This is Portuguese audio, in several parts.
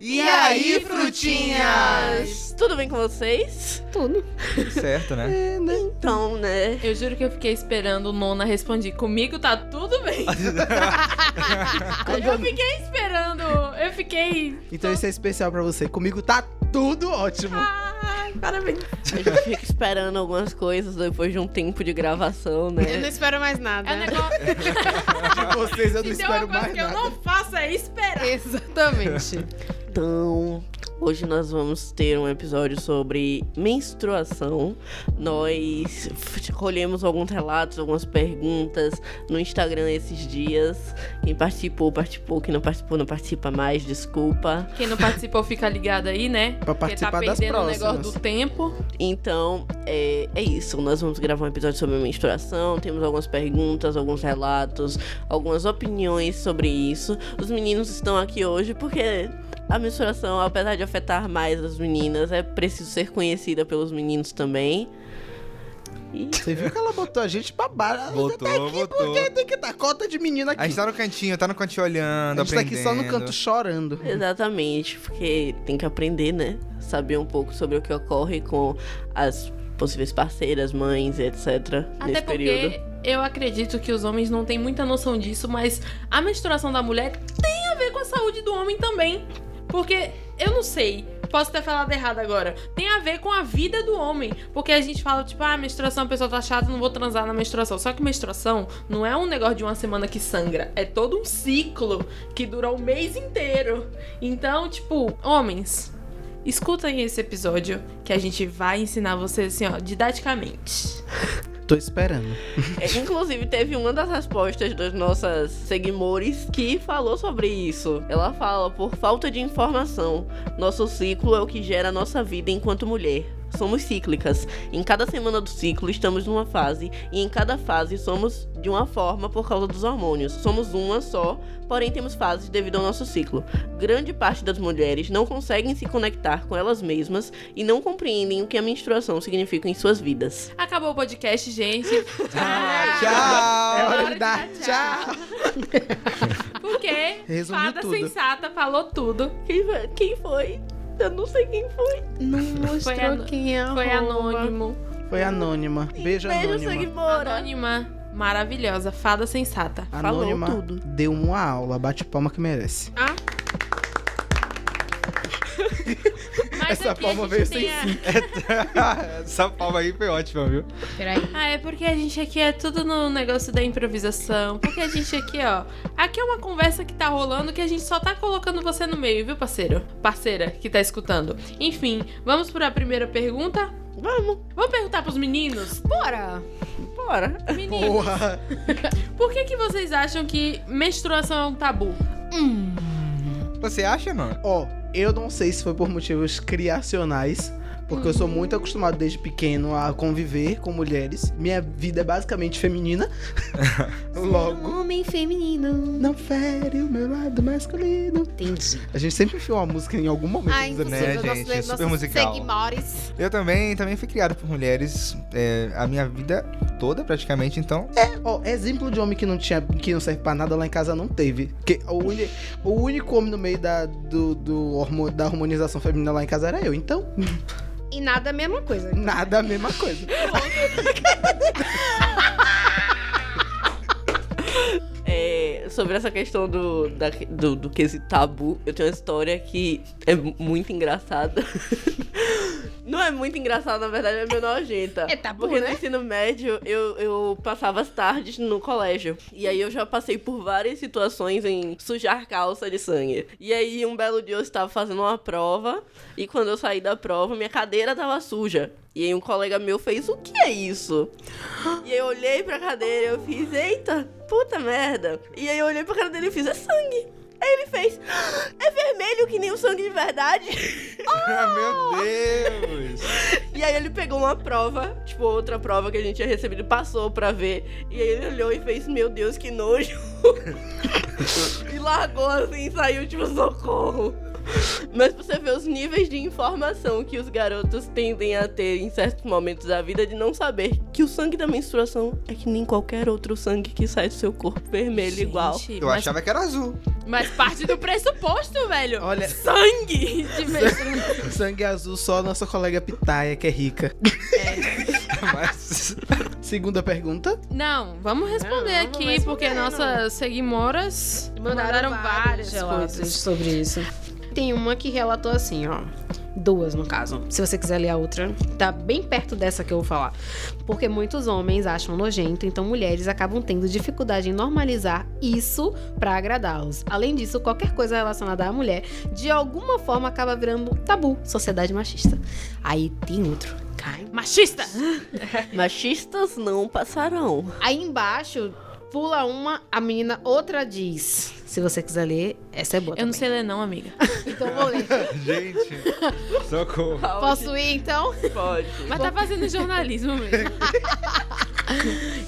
E aí, frutinhas? Tudo bem com vocês? Tudo. Certo, né? Então, né? Eu juro que eu fiquei esperando o Nona responder. Comigo tá tudo bem. eu fiquei esperando. Eu fiquei. Então esse é especial pra você. Comigo tá tudo ótimo. Ai, parabéns. A gente fica esperando algumas coisas depois de um tempo de gravação, Eu né? não espero mais nada. É um negócio. De vocês eu não Se tem uma espero coisa mais que eu nada. não faço é esperar. Exatamente. Então, hoje nós vamos ter um episódio sobre menstruação. Nós colhemos alguns relatos, algumas perguntas no Instagram esses dias. Quem participou, participou. Quem não participou, não participa mais, desculpa. Quem não participou fica ligado aí, né? Pra Porque tá participar perdendo o negócio do tempo. Então, é, é isso. Nós vamos gravar um episódio sobre menstruação. Temos algumas perguntas, alguns relatos, algumas opiniões sobre isso. Os meninos estão aqui hoje porque a menstruação, apesar de afetar mais as meninas, é preciso ser conhecida pelos meninos também. E Você viu que ela botou a gente pra baixo? Botou, tá aqui botou. porque tem que dar cota de menina aqui. A gente tá no cantinho, tá no cantinho olhando, A gente tá aqui aprendendo. só no canto chorando. exatamente, porque tem que aprender, né? Saber um pouco sobre o que ocorre com as possíveis parceiras, mães, etc. Até nesse porque período. eu acredito que os homens não têm muita noção disso, mas a menstruação da mulher tem a ver com a saúde do homem também. Porque eu não sei, posso ter falado errado agora. Tem a ver com a vida do homem. Porque a gente fala, tipo, ah, menstruação, a pessoa tá chata, não vou transar na menstruação. Só que menstruação não é um negócio de uma semana que sangra. É todo um ciclo que dura o mês inteiro. Então, tipo, homens. Escutem esse episódio que a gente vai ensinar vocês assim, ó, didaticamente. Tô esperando. É, inclusive, teve uma das respostas das nossas seguidores que falou sobre isso. Ela fala: por falta de informação, nosso ciclo é o que gera a nossa vida enquanto mulher. Somos cíclicas. Em cada semana do ciclo estamos numa fase, e em cada fase somos de uma forma por causa dos hormônios. Somos uma só, porém temos fases devido ao nosso ciclo. Grande parte das mulheres não conseguem se conectar com elas mesmas e não compreendem o que a menstruação significa em suas vidas. Acabou o podcast, gente. Ah, É tchau! hora de dar tchau. Porque Resumiu Fada tudo. Sensata falou tudo. Quem foi? Quem foi? Eu não sei quem foi. Não mostrou Foi quem é Foi anônimo. Foi anônima. Beijo, Beijo, anônima. seguidora. Anônima maravilhosa. Fada Sensata. Falou Anônima tudo. deu uma aula. Bate palma que merece. Ah. Mas Essa aqui palma veio tem a- Essa palma aí foi ótima, viu? Peraí. Ah, é porque a gente aqui é tudo no negócio da improvisação. Porque a gente aqui, ó. Aqui é uma conversa que tá rolando que a gente só tá colocando você no meio, viu, parceiro? Parceira que tá escutando. Enfim, vamos para a primeira pergunta? Vamos, Vamos perguntar pros meninos? Bora! bora. Meninos, Porra. por que, que vocês acham que menstruação é um tabu? Você acha, não? Ó, eu não sei se foi por motivos criacionais. Porque eu sou muito acostumado desde pequeno a conviver com mulheres. Minha vida é basicamente feminina. Logo. Homem feminino. Não fere o meu lado masculino. Entendi. A gente sempre enfiou uma música em algum momento. Ah, inclusive, né, gente? nossos, Super nossos musical. seguidores. Eu também, também fui criado por mulheres é, a minha vida toda, praticamente, então. Ó, exemplo de homem que não tinha, que não serve pra nada lá em casa não teve. Que o, uni- o único homem no meio da, do, do da harmonização feminina lá em casa era eu. Então, E nada a mesma coisa. nada a mesma coisa. É, sobre essa questão do, da, do, do quesito tabu, eu tenho uma história que é mu- muito engraçada. Não é muito engraçada, na verdade, é meio nojenta. É tabu, Porque no né? ensino médio eu, eu passava as tardes no colégio. E aí eu já passei por várias situações em sujar calça de sangue. E aí um belo dia eu estava fazendo uma prova. E quando eu saí da prova, minha cadeira tava suja. E aí um colega meu fez, o que é isso? E aí eu olhei pra cadeira e eu fiz, eita, puta merda. E aí eu olhei pra cara dele e fiz, é sangue. Aí ele fez, "Ah, é vermelho que nem o sangue de verdade. Meu Deus! E aí ele pegou uma prova, tipo, outra prova que a gente tinha recebido, passou pra ver. E aí ele olhou e fez, meu Deus, que nojo. e largou assim e saiu, tipo, socorro. Mas você ver os níveis de informação que os garotos tendem a ter em certos momentos da vida de não saber que o sangue da menstruação é que nem qualquer outro sangue que sai do seu corpo vermelho igual. Gente, Eu mas achava que era azul. Mas parte do pressuposto, velho. Olha- Sangue de menstruação. Sangue azul só a nossa colega Pitaia, que é rica. Mas. Segunda pergunta. Não, vamos responder Não, vamos aqui, responder, porque não. nossas seguimoras mandaram, várias, relatos coisas. sobre isso. Tem uma que relatou assim, ó. Duas, no caso. Se você quiser ler a outra, tá bem perto dessa que eu vou falar. Porque muitos homens acham nojento, então mulheres acabam tendo dificuldade em normalizar isso pra agradá-los. Além disso, qualquer coisa relacionada à mulher, de alguma forma acaba virando tabu. Sociedade machista. Aí tem outro. Cai. Machista! Machistas não passarão. Aí embaixo, pula uma, a menina outra diz. Se você quiser ler, essa é boa Eu não também. sei ler não, amiga. Então vou ler. Gente, socorro. Posso ir então? Pode. Mas tá fazendo jornalismo mesmo.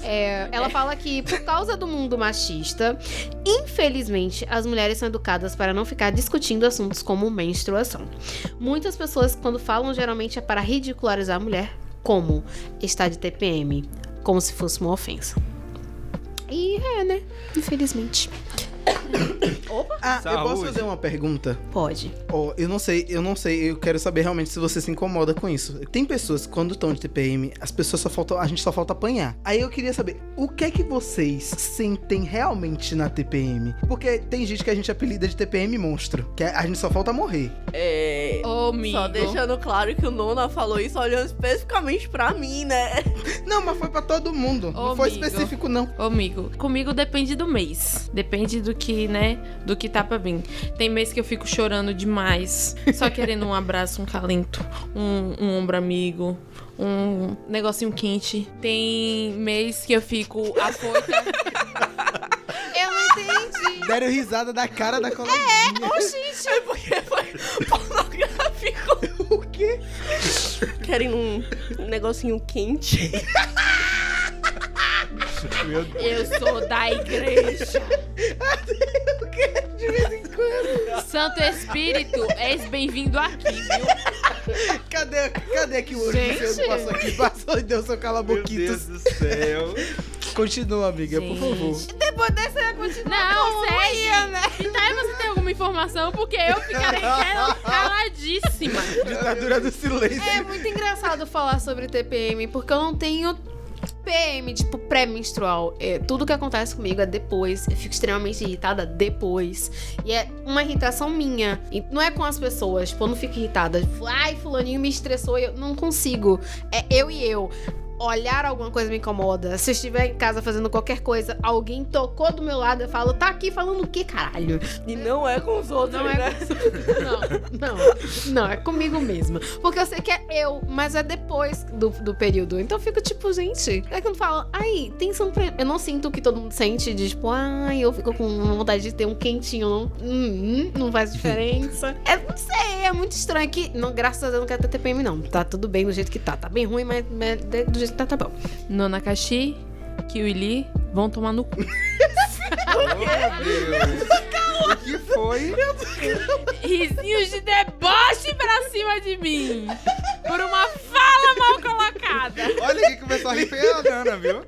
É, ela fala que por causa do mundo machista, infelizmente, as mulheres são educadas para não ficar discutindo assuntos como menstruação. Muitas pessoas, quando falam, geralmente é para ridicularizar a mulher, como está de TPM, como se fosse uma ofensa. E é, né? Infelizmente. Ah, eu posso Saúde. fazer uma pergunta? Pode. Ó, eu não sei, eu não sei, eu quero saber realmente se você se incomoda com isso. Tem pessoas que quando estão de TPM, as pessoas só faltam, a gente só falta apanhar. Aí eu queria saber, o que é que vocês sentem realmente na TPM? Porque tem gente que a gente apelida de TPM monstro, que a gente só falta morrer. É. Ô, amigo. Só deixando claro que o Nona falou isso olhando especificamente pra mim, né? Não, mas foi pra todo mundo. Ô, não foi amigo. específico não. Ô, amigo, comigo depende do mês. Depende do que, né? Do que tá pra vir. Tem mês que eu fico chorando demais. Só querendo um abraço, um calento, um, um ombro amigo, um negocinho quente. Tem mês que eu fico afoita. Eu não entendi. Deram risada da cara da coleguinha. É porque foi pornográfico. O quê? Querem um, um negocinho quente. Meu Deus. Eu sou da igreja. Santo Espírito, és bem-vindo aqui, viu? Cadê, cadê aqui o Gente. Odisseu passou aqui? Passou e deu seu Meu cala-boquitos. Deus do céu. Continua, amiga, por favor. Gente. Depois dessa continuar. Não, segue. E daí você tem alguma informação? Porque eu ficarei caladíssima. Ditadura do silêncio. É muito engraçado falar sobre TPM, porque eu não tenho PM, tipo, pré-menstrual. É, tudo que acontece comigo é depois. Eu fico extremamente irritada depois. E é uma irritação minha. E não é com as pessoas. Tipo, eu não fico irritada. Tipo, ai, fulaninho me estressou eu não consigo. É eu e eu. Olhar alguma coisa me incomoda. Se eu estiver em casa fazendo qualquer coisa, alguém tocou do meu lado, eu falo, tá aqui falando o que, caralho? E não é com os outros, Não é né? Não, não, não, é comigo mesma. Porque eu sei que é eu, mas é depois do, do período. Então eu fico tipo, gente, é que eu falo, ai, tensão pra... Eu não sinto o que todo mundo sente de tipo, ai, eu fico com vontade de ter um quentinho, não, hum, não faz diferença. é, não sei, é muito estranho que, não, graças a Deus, não quero ter TPM, não. Tá tudo bem do jeito que tá. Tá bem ruim, mas, mas do jeito que tá, tá bom. Nona Kashi, Kiwili vão tomar no cu. Meu Deus. O que foi? Risinhos de deboche pra cima de mim. Por uma fala mal colocada. Olha quem começou a rir foi a Nana, viu?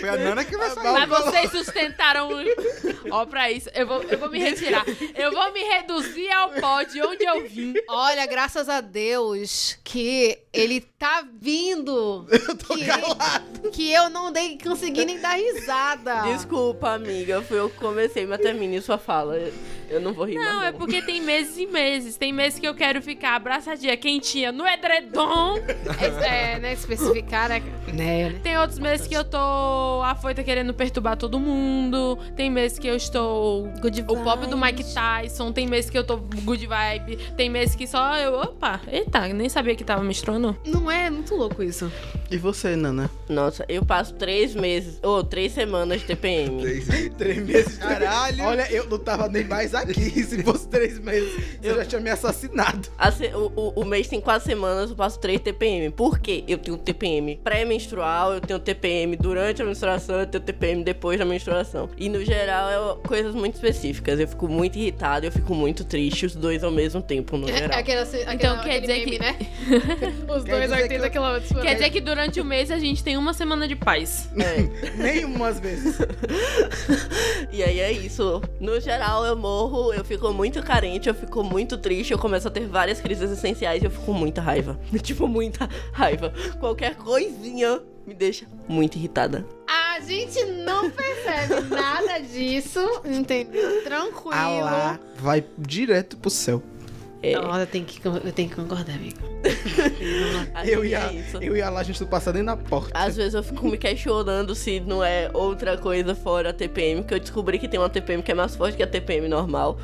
Foi a Nana que começou a rir. Mas vocês sustentaram. Ó, pra isso, eu vou, eu vou me retirar. Eu vou me reduzir ao pó de onde eu vim. Olha, graças a Deus que ele tá vindo. Eu tô que, que eu não dei, consegui nem dar risada. Desculpa, amiga. Foi eu que comecei, mas termine sua fala. Eu não vou rir Não, é porque tem meses e meses. Tem meses que eu quero ficar abraçadinha, quentinha, no edredom. É, é, né? Especificar, né? né? Tem outros meses que eu tô afoita querendo perturbar todo mundo. Tem meses que eu estou Good o pop do. Mike Tyson. Tem meses que eu tô good vibe. Tem meses que só eu. Opa, eita, nem sabia que tava menstruando. Não é muito louco isso. E você, Nana? Nossa, eu passo três meses, ou três semanas de TPM. Três, Três meses. Caralho. Olha, eu não tava nem mais aqui. Se fosse três meses, você Eu- já tinha me assassinado. A se- o, o- o mês tem quatro semanas, eu passo 3 TPM. Por quê? Eu tenho TPM pré-menstrual, eu tenho TPM durante a menstruação, eu tenho TPM depois da menstruação. E no geral é coisas muito específicas. Eu fico muito irritada, eu fico muito triste, os dois ao mesmo tempo, no É, geral. aquela, aquela, Então quer dizer meme, que- né? Os Quer dois dizer 80 que eu- km por Quer dizer que durante o mês a gente tem uma semana de paz. É. Nenhumas vezes. E aí é isso. No geral, eu morro, eu fico muito carente, eu fico muito triste, eu começo a ter várias crises essenciais e eu fico com muita raiva. tipo, muita raiva. Qualquer coisinha me deixa muito irritada. A gente não percebe nada disso, entendeu? Tranquilo. Ah lá, vai direto pro céu. É, eu tenho que, eu tenho que concordar, amigo. Eu é ia, isso. eu ia lá, a gente não passa nem na porta. Às vezes eu fico me questionando se não é outra coisa fora a TPM, que eu descobri que tem uma TPM que é mais forte que a TPM normal.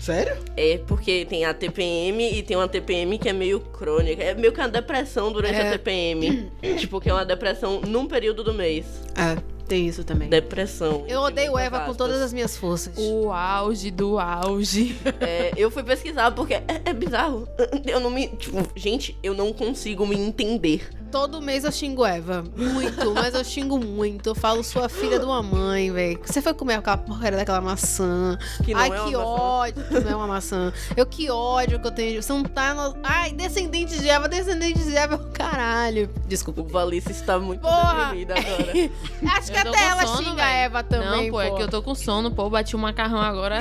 Sério? É porque tem a TPM e tem uma TPM que é meio crônica. É meio que uma depressão durante É. a TPM. tipo, que é uma depressão num período do mês. É, tem isso também. Depressão. Eu odeio Eva com todas as minhas forças. O auge do auge. É, eu fui pesquisar porque é, é bizarro. Eu não me. Tipo, gente, eu não consigo me entender. Todo mês eu xingo Eva. Muito, mas eu xingo muito. Eu falo, sua filha de uma mãe, velho. Você foi comer aquela porcaria daquela maçã. Que não Ai, é uma que maçã. ódio que não é uma maçã. Eu que ódio que eu tenho. Você não tá no... Ai, descendente de Eva, descendente de Eva é o caralho. Desculpa. O Valice está muito Porra! deprimida agora. Acho que até ela sono, xinga velho. a Eva também. não, pô, é que eu tô com sono, pô. Bati o macarrão agora.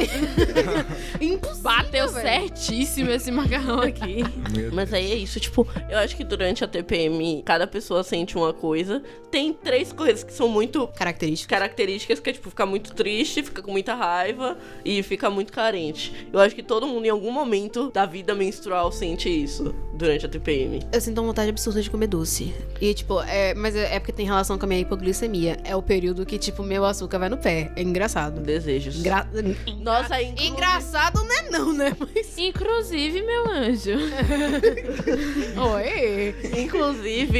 Impossível. Bateu velho. certíssimo esse macarrão aqui. Mas aí é isso, tipo, eu acho que durante a TPM, cada pessoa sente uma coisa. Tem três coisas que são muito Característica. características, que é tipo, ficar muito triste, fica com muita raiva e fica muito carente. Eu acho que todo mundo em algum momento da vida menstrual sente isso durante a TPM. Eu sinto uma vontade absurda de comer doce. E, tipo, é, mas é é porque tem relação com a minha hipoglicemia. É o período que, tipo, meu açúcar vai no pé. É engraçado. Desejos. Engra... Nossa, inclusive, Engraçado não é não, né? Mas... Inclusive, meu anjo. Oi. inclusive,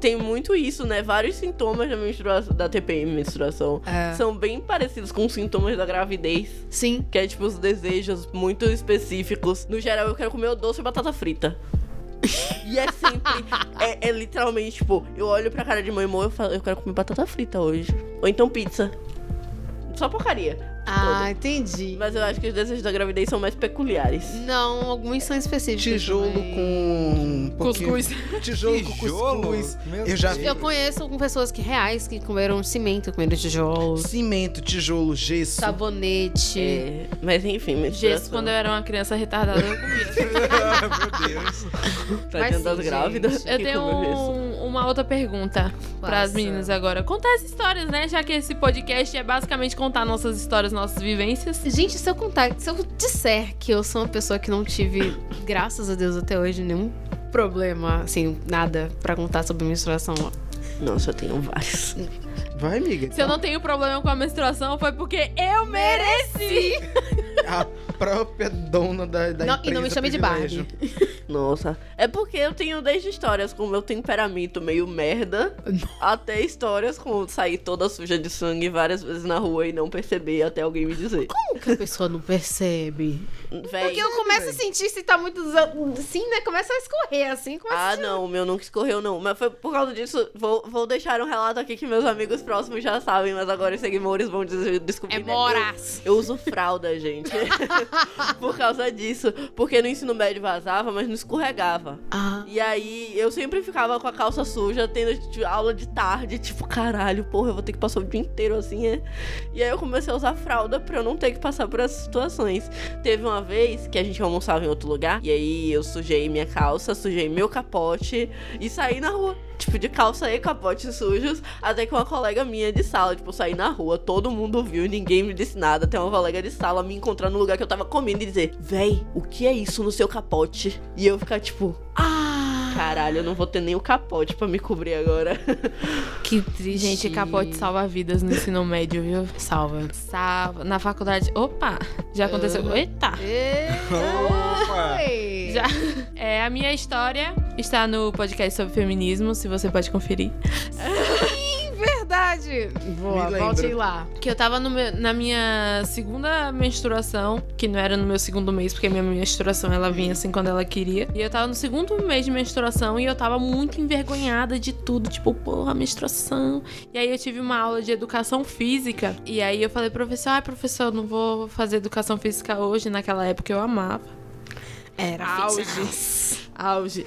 tem muito isso, né? Vários sintomas da menstruação, da TPM, menstruação, É. são bem parecidos com os sintomas da gravidez. Sim. Que é tipo os desejos muito específicos. No geral, eu quero comer o doce e batata frita. E é sempre. é, é literalmente, tipo, eu olho pra cara de mãe e eu falo, eu quero comer batata frita hoje. Ou então pizza. Só porcaria. Ah, entendi. Mas eu acho que os desejos da gravidez são mais peculiares. Não, alguns são específicos. Tijolo também. com. um pouquinho- Cuscuz. Tijolo com Tijolo? cuscuz. Meu Eu já Deus. Eu conheço com pessoas que reais que comeram cimento, comeram tijolos, Cimento, tijolo, gesso. sabonete. É, mas enfim, menstruação. Gesso, quando eu era uma criança retardada, eu comia. Meu Deus. Tá Mas dentro das sim, grávidas. gente. Eu tenho um- uma outra pergunta para as meninas agora. Contar as histórias, né? Já que esse podcast é basicamente contar nossas histórias, nossas vivências. Gente, se eu contar, se eu disser que eu sou uma pessoa que não tive, graças a Deus até hoje, nenhum problema, assim, nada pra contar sobre menstruação. Nossa, eu tenho vários. Vai, amiga. Se eu não tenho problema com a menstruação, foi porque eu mereci. A própria dona da, da Não, empresa e não me chame de. Barbie. Nossa. É porque eu tenho desde histórias com meu temperamento meio merda, até histórias com sair toda suja de sangue várias vezes na rua e não perceber até alguém me dizer. Como que a pessoa não percebe? Véi, Porque eu começo a sentir se tá muito. Assim, né? Começa a escorrer, assim. Ah, a... não, o meu nunca escorreu, não. Mas foi por causa disso. Vou, vou deixar um relato aqui que meus amigos próximos já sabem, mas agora os seguidores vão des- descobrir. É né? moras. Eu, eu uso fralda, gente. por causa disso. Porque no ensino médio vazava, mas não escorregava. Ah. E aí eu sempre ficava com a calça suja, tendo tipo, aula de tarde, tipo, caralho, porra, eu vou ter que passar o dia inteiro assim, é. E aí eu comecei a usar fralda pra eu não ter que passar por essas situações. Teve uma vez que a gente almoçava em outro lugar, e aí eu sujei minha calça, sujei meu capote e saí na rua. Tipo, de calça e capote sujos, até que uma colega minha de sala, tipo, eu saí na rua, todo mundo viu, ninguém me disse nada, até uma colega de sala me encontrar no lugar que eu tava comendo e dizer, véi, o que é isso no seu capote? E eu ficar tipo, Ah. Caralho, eu não vou ter nem o capote pra me cobrir agora. Que triste. Gente, capote salva vidas no ensino médio, viu? Salva. Salva. Na faculdade. Opa! Já aconteceu. Uhum. Eita! Opa! Já. É, a minha história está no podcast sobre feminismo, se você pode conferir. Sim, verdade. Boa, volte lá. Que eu tava no meu- na minha segunda menstruação, que não era no meu segundo mês, porque a minha menstruação ela vinha assim quando ela queria. E eu tava no segundo mês de menstruação e eu tava muito envergonhada de tudo, tipo, porra, menstruação. E aí eu tive uma aula de educação física. E aí eu falei, professor, ai, professor, eu não vou fazer educação física hoje. Naquela época eu amava. Era Auge. Auge.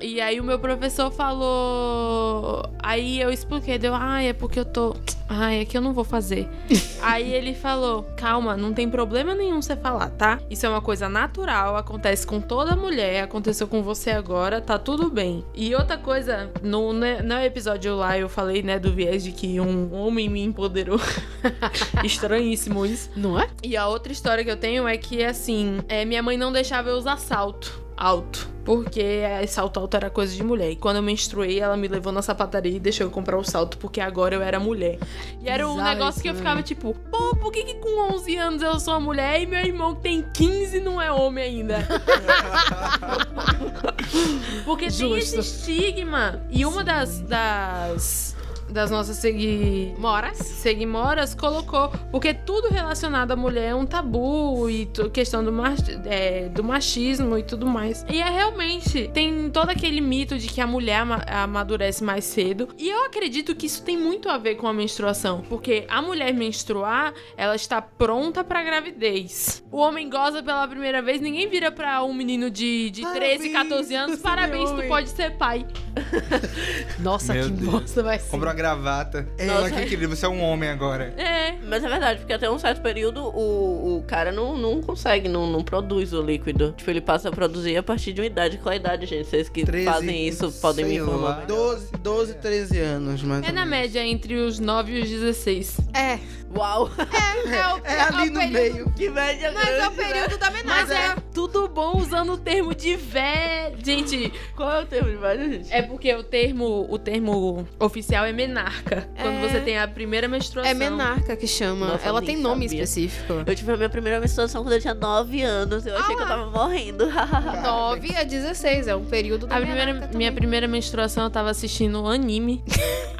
E aí o meu professor falou. Aí eu expliquei, deu, ai, é porque eu tô. Ai, é que eu não vou fazer. aí ele falou: calma, não tem problema nenhum você falar, tá? Isso é uma coisa natural, acontece com toda mulher, aconteceu com você agora, tá tudo bem. E outra coisa, no, né, no episódio lá eu falei, né, do viés de que um homem me empoderou. Estranhíssimo isso. Não é? E a outra história que eu tenho é que, assim, é, minha mãe não deixava eu usar salto alto. Porque salto alto era coisa de mulher. E quando eu menstruei, ela me levou na sapataria e deixou eu comprar o salto, porque agora eu era mulher. E era um negócio que eu isso, ficava tipo, pô, por que, que com 11 anos eu sou mulher e meu irmão que tem 15 não é homem ainda? porque tem esse Justo. estigma. E uma das. das das nossas segui... Moras? Seguimoras colocou, porque tudo relacionado à mulher é um tabu e questão do, mach- é, do machismo e tudo mais. E é realmente, tem todo aquele mito de que a mulher ama- amadurece mais cedo. E eu acredito que isso tem muito a ver com a menstruação, porque a mulher menstruar, ela está pronta pra gravidez. O homem goza pela primeira vez, ninguém vira pra um menino de, de 13, 14 anos, parabéns, tu homem." pode ser pai. Nossa, Meu que Deus. bosta vai ser. Uma gravata. É. Nossa. que querido, você é um homem agora. É, Mas é verdade, porque até um certo período o, o cara não, não consegue, não, não produz o líquido. Tipo, ele passa a produzir a partir de uma idade. Qual a idade, gente? Vocês que 13, fazem isso podem me lá, informar. 12, 12, 13 anos, mais é ou na menos. média entre os 9 e os 16. É, Uau! é, o, É ali o no período- meio. que média Mas é o grande, né? período da menagem. Mas é tudo bom usando o termo de velho. Gente, Qual é o termo de velho, gente? é porque o termo, o termo oficial é menarca. Quando É. você tem a primeira menstruação. É menarca que chama. Nossa, Ela tem nome sabia. específico. Eu tive a minha primeira menstruação quando eu tinha 9 anos. Eu achei Ah que eu lá. tava morrendo. 9 a 16, é um período da A primeira, minha primeira menstruação eu tava assistindo um anime.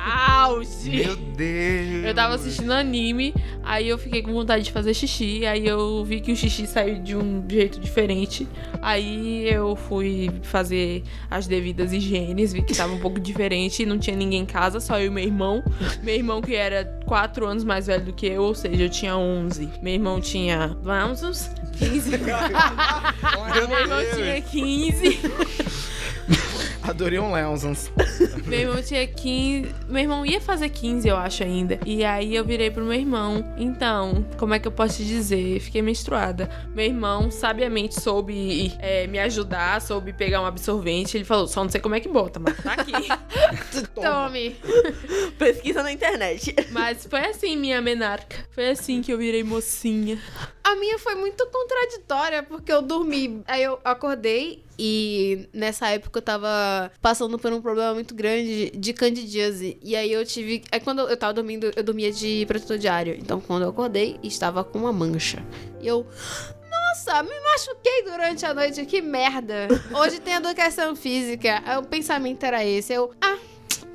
Auge! Meu Deus. Eu tava assistindo anime, aí eu fiquei com vontade de fazer xixi, aí eu vi que o xixi saiu de um jeito diferente. Aí eu fui fazer as devidas higienes, vi que tava um pouco diferente, não tinha ninguém em casa, só eu e meu irmão. Meu irmão que era 4 anos mais velho do que eu, ou seja, eu tinha 11. Meu irmão tinha, vamos, uns 15. Meu meu irmão tinha 15. Adorei um Leonsons. Meu irmão tinha 15. Meu irmão ia fazer 15, eu acho ainda. E aí eu virei pro meu irmão. Então, como é que eu posso te dizer? Fiquei menstruada. Meu irmão sabiamente soube é, me ajudar, soube pegar um absorvente. Ele falou: só não sei como é que bota, mas tá aqui. Tome. Pesquisa na internet. mas foi assim, minha menarca. Foi assim que eu virei mocinha. A minha foi muito contraditória, porque eu dormi. Aí eu acordei e nessa época eu tava passando por um problema muito grande de candidíase. E aí eu tive. Aí quando eu tava dormindo, eu dormia de protetor diário. Então quando eu acordei, estava com uma mancha. E eu. Nossa, me machuquei durante a noite, que merda. Hoje tem educação física. O pensamento era esse. Eu, ah,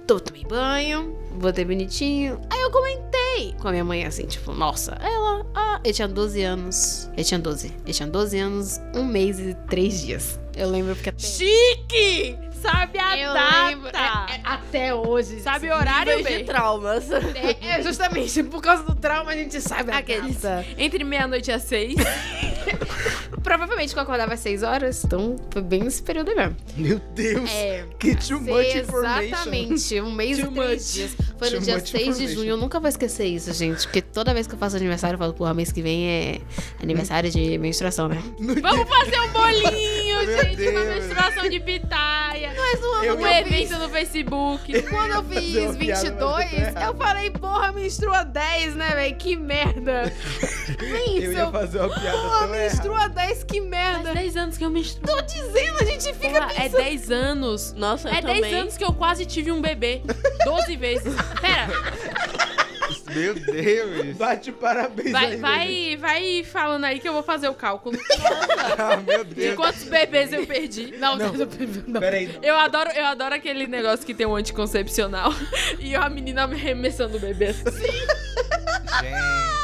tô, tomei banho, botei bonitinho. Aí eu comentei com a minha mãe assim, tipo, nossa, ela, ah, eu tinha 12 anos. Eu tinha 12. Eu tinha 12 anos, um mês e três dias. Eu lembro porque até. Chique! Sabe a eu data! lembro. é- é- até hoje. Sabe o horário, de traumas. É, é, justamente por causa do trauma a gente sabe a Aqueles. data. Entre meia-noite e às seis. Provavelmente que eu acordava às 6 horas, então foi bem nesse período aí mesmo. Meu Deus. É. Que too much information. Exatamente, um mês Too e três much. dias. Foi no dia much 6 de junho. Eu nunca vou esquecer isso, gente. Porque toda vez que eu faço aniversário, eu falo, porra, mês que vem é aniversário de menstruação, né? Vamos fazer um bolinho, gente. Uma Deus. menstruação de pitaia. Mas Eu ano Um evento fiz, no Facebook. quando eu fiz uma piada, mas 22, eu falei, porra, menstrua 10, né, velho? Que merda. Nem Eu isso. ia Eu, fazer uma piada porra, errada. menstrua 10, que Faz merda. 10 anos que eu menstruo. Tô dizendo, a gente fica Porra, é 10 anos. Nossa, eu É 10 também. anos que eu quase tive um bebê. 12 vezes. Pera, Meu Deus. Bate parabéns Vai, aí, vai, vai falando aí que eu vou fazer o cálculo. Ah, meu De Deus. quantos bebês eu perdi. Não, Não. não. Peraí. Eu adoro, eu adoro aquele negócio que tem um anticoncepcional e a menina arremessando o bebê assim. Gente,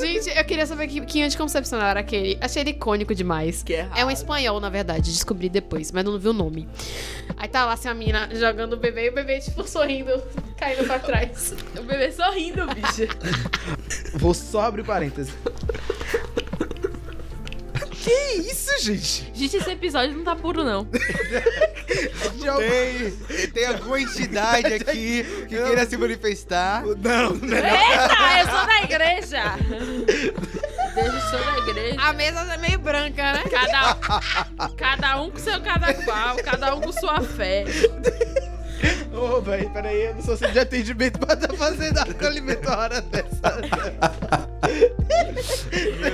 Gente, eu queria saber que, que anticoncepcional era aquele. Achei ele icônico demais. Que é É um espanhol, na verdade. Descobri depois, mas não vi o nome. Aí tá lá assim a menina jogando o bebê e o bebê, tipo, sorrindo, caindo pra trás. O bebê sorrindo, bicho. Vou só abrir parênteses. Que isso, gente? Gente, esse episódio não tá puro, não. Tem, tem alguma entidade aqui que queira se manifestar. Não, não é Eita, eu sou da igreja. Eu sou da igreja. A mesa é meio branca, né? Cada, cada um com seu cada qual, cada um com sua fé. Ô, velho, peraí, eu não sou centro de atendimento pra estar fazendo acolhimento a hora dessa.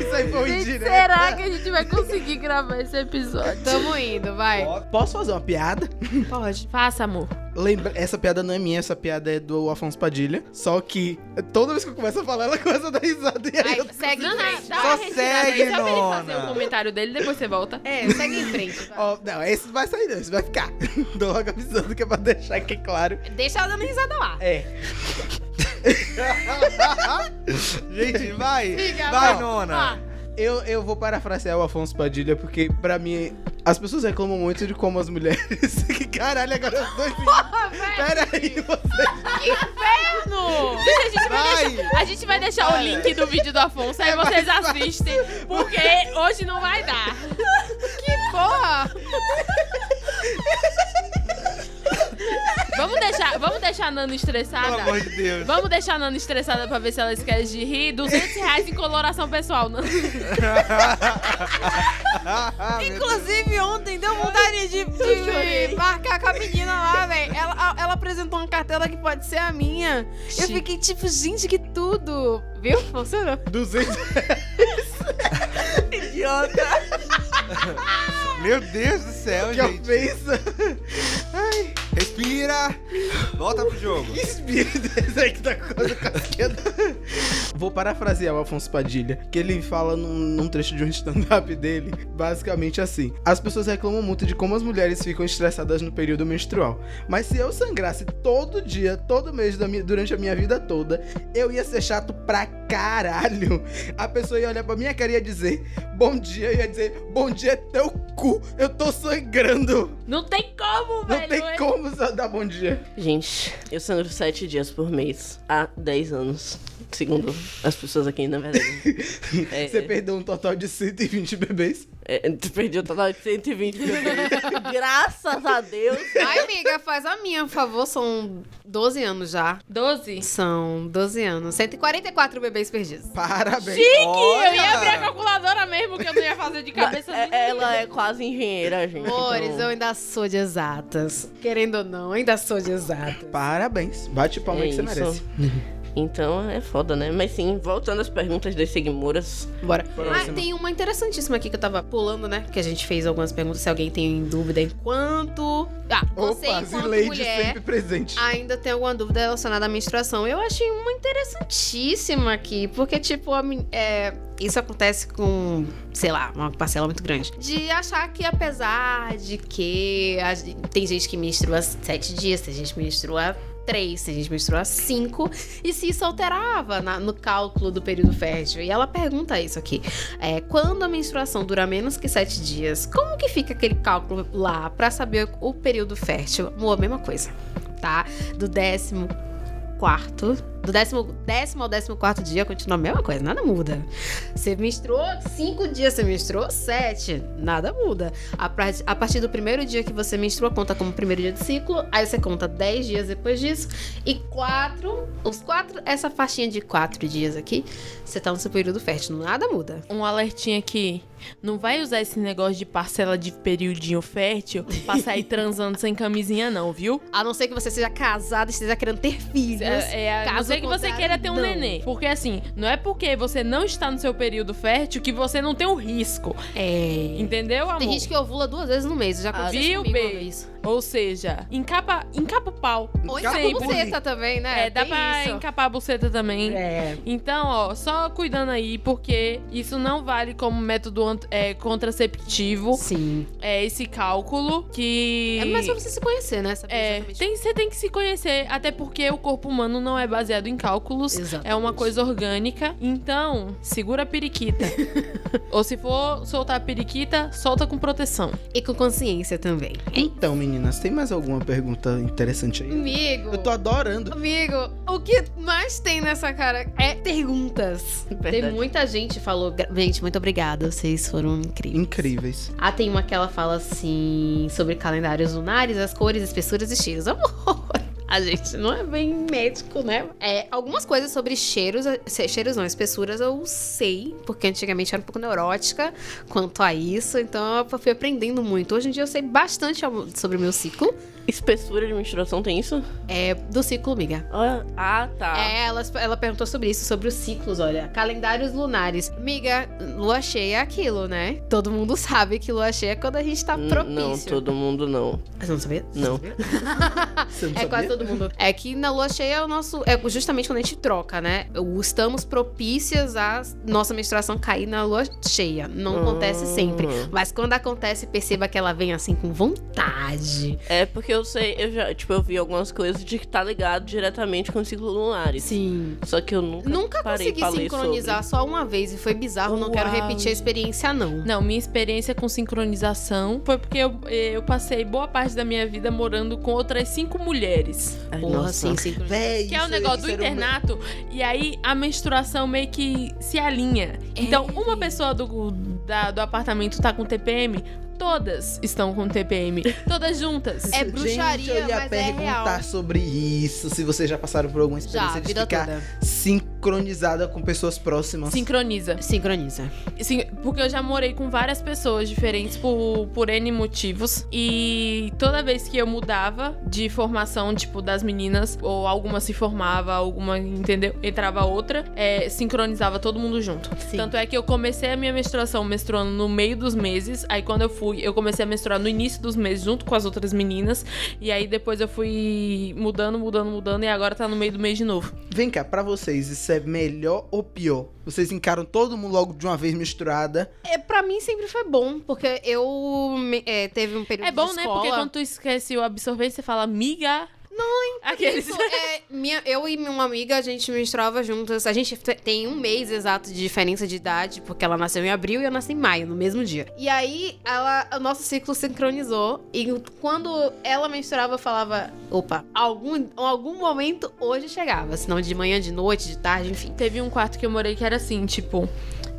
Isso aí foi indireta. Será que a gente vai conseguir gravar esse episódio? Tamo indo, vai. Posso fazer uma piada? Pode. Faça, amor. Lembra, essa piada não é minha, essa piada é do Afonso Padilha. Só que toda vez que eu começo a falar, ela começa a dar risada. E aí Vai, eu... segue Não, em não, frente. dá Só segue, só pra ele fazer nona. o comentário dele, depois você volta. É, segue em frente. Ó, não, esse não vai sair não, esse vai ficar. Tô logo avisando que é pra deixar aqui claro. Deixa ela dando risada lá. É. Gente, vai. Siga, vai, vai. nona. Eu, eu vou parafrasear o Afonso Padilha, porque pra mim, as pessoas reclamam muito de como as mulheres. que caralho, agora os dois. Pera aí, você. Inferno! Gente, a, gente vai Vai. deixar, a gente vai deixar o link do vídeo do Afonso, aí vocês assistem, porque hoje não vai dar. Porra! Vamos deixar, a Nana Pelo estressada? amor de Deus. Vamos deixar a Nana estressada pra ver se ela esquece de rir. 200 reais em coloração pessoal, Nana. Inclusive, ontem deu vontade de, de marcar com a menina lá, velho. Ela, ela apresentou uma cartela que pode ser a minha. Eu fiquei tipo, gente, que tudo. Viu? Funcionou. 200. Idiota. Meu Deus do céu, Que gente. ofensa. Respira. Volta pro jogo. Espírito esse que tá coisa casqueta? Vou parafrasear o Afonso Padilha, que ele fala num, num trecho de um stand-up dele, basicamente assim: As pessoas reclamam muito de como as mulheres ficam estressadas no período menstrual. Mas se eu sangrasse todo dia, todo mês da minha- durante a minha vida toda, eu ia ser chato pra caralho. A pessoa ia olhar pra minha cara e ia dizer: Bom dia, eu ia dizer: Bom dia é teu cu, eu tô sangrando. Não tem como, Não velho. tem é- como só dar bom dia. Gente, eu sangro sete dias por mês há 10 anos. Segundo as pessoas aqui, na verdade. É, Você perdeu um total de 120 bebês. é, perdi o total de 120 bebês. Graças a Deus. Ai, amiga, faz a minha, por favor. São 12 anos já. 12? São 12 anos. 144 bebês perdidos. Parabéns. Eu ia abrir a Olha. calculadora mesmo, que eu não ia fazer de cabeça É- nenhuma. ela é quase engenheira, gente. Amores, então- eu ainda sou de exatas. Querendo ou não, ainda sou de exatas. Parabéns. Bate palma É que você isso. merece. Então é foda, né? Mas sim, voltando às perguntas das Seguimoras. Bora. Próximo. Ah, tem uma interessantíssima aqui que eu tava pulando, né? Que a gente fez algumas perguntas, se alguém tem dúvida enquanto... Ah, você Opa, enquanto Zileide mulher... sempre presente. Ainda tem alguma dúvida relacionada à menstruação? Eu achei uma interessantíssima aqui, porque, tipo, a é, isso acontece com, sei lá, uma parcela muito grande. De achar que, apesar de que a tem gente que menstrua sete dias, tem gente que menstrua três, tem gente que menstrua cinco, e se isso alterava na- no cálculo do período fértil. E ela pergunta isso aqui: é, quando a menstruação dura menos que sete dias, como que fica aquele cálculo lá pra saber o período fértil? Amor, a mesma coisa tá? Do décimo quarto. Do décimo, décimo ao décimo quarto dia continua a mesma coisa, nada muda. Você menstruou cinco dias, você menstruou sete, nada muda. A, a partir do primeiro dia que você menstrua, conta como primeiro dia de ciclo, aí você conta dez dias depois disso, e quatro, os quatro, essa faixinha de quatro dias aqui, você tá no seu período fértil, nada muda. Um alertinha aqui. Não vai usar esse negócio de parcela de periodinho fértil pra sair transando sem camisinha, não, viu? A não ser que você seja casado e esteja querendo ter filhos. É, é, Caso ser que você queira ter um não. nenê. Porque assim, não é porque você não está no seu período fértil que você não tem um risco. É. Entendeu, amor? Tem gente que ovula duas vezes no mês. Já aconteceu viu, comigo Bê? vez. Ou seja, encapa, encapa o pau. Ou Encapa o buceta também, né? É, dá Tem pra isso. encapar a buceta também. É. Então, ó, só cuidando aí, porque isso não vale como método é, contraceptivo. Sim. É esse cálculo que. É mais pra você se conhecer, né? Saber É, tem, você tem que se conhecer, até porque o corpo humano não é baseado em cálculos. Exatamente. É uma coisa orgânica. Então, segura a periquita. Ou se for soltar a periquita, solta com proteção. E com consciência também. Então, meninas, tem mais alguma pergunta interessante aí? Amigo. Eu tô adorando. Amigo, o que mais tem nessa cara é perguntas. Tem Verdade. muita gente que falou. Gente, muito obrigada. Vocês foram incríveis. Incríveis. Ah, tem uma que ela fala assim sobre calendários lunares, as cores, espessuras e cheiros. Amor! A gente não é bem médico, né? É, algumas coisas sobre cheiros, se- cheiros não, espessuras eu sei, porque antigamente eu era um pouco neurótica quanto a isso, então eu fui aprendendo muito. Hoje em dia eu sei bastante sobre o meu ciclo, Espessura de menstruação tem isso? é do ciclo, amiga. Ah, Ah, tá. É, ela, ela perguntou sobre isso, sobre os ciclos, olha. Calendários lunares. Amiga, lua cheia é aquilo, né? Todo mundo sabe que lua cheia é quando a gente tá N- propício. Não, todo mundo não. Você não sabia? Você Não. sabia? Você não É sabia? quase todo mundo. É que na lua cheia é o nosso. É justamente quando a gente troca, né? Estamos propícias a nossa menstruação cair na lua cheia. Não acontece Ah. sempre. Mas quando acontece, perceba que ela vem assim com vontade. É porque eu sei, eu já, tipo, eu vi algumas coisas de que tá ligado diretamente com o ciclo lunares. Sim. Só que eu nunca, Nunca parei consegui pra ler sincronizar só uma vez e foi bizarro. Não quero Uau. repetir a experiência, não. Não, minha experiência com sincronização foi porque eu, eu passei boa parte da minha vida morando com outras cinco mulheres. Ai, Porra, nossa. sim, sim. Véi, Que é o isso- negócio do internato. E aí a menstruação meio que se alinha. Então, uma pessoa do, da- do apartamento tá com TPM, todas estão com TPM. Todas juntas. É Gente, bruxaria, eu ia mas é perguntar real. sobre isso, se vocês já passaram por alguma Já, experiência a de ficar toda. sincronizada com pessoas próximas. Sincroniza. Sincroniza. Sim, porque eu já morei com várias pessoas diferentes por, por N motivos. E toda vez que eu mudava de formação, tipo, das meninas, ou alguma se formava, alguma, entendeu? Entrava outra, é, sincronizava todo mundo junto. Sim. Tanto é que eu comecei a minha menstruação menstruando no meio dos meses. Aí quando eu fui, eu comecei a menstruar no início dos meses junto com as outras meninas. E aí depois eu fui mudando, mudando, mudando. E agora tá no meio do mês de novo. Vem cá, pra vocês, isso é melhor ou pior? Vocês encaram todo mundo logo de uma vez misturada? É, pra mim sempre foi bom, porque eu me- é, teve um período É bom, de né? escola. Porque quando tu esquece o absorvente, você fala, miga. Não, Aqueles. Isso, é, minha, eu e uma amiga, a gente menstruava juntas. A gente te- tem um mês exato de diferença de idade, porque ela nasceu em abril e eu nasci em maio, no mesmo dia. E aí, ela, o nosso ciclo sincronizou. E quando ela menstruava, eu falava: opa, algum, algum momento hoje chegava. Senão de manhã, de noite, de tarde, enfim. Teve um quarto que eu morei que era assim, tipo.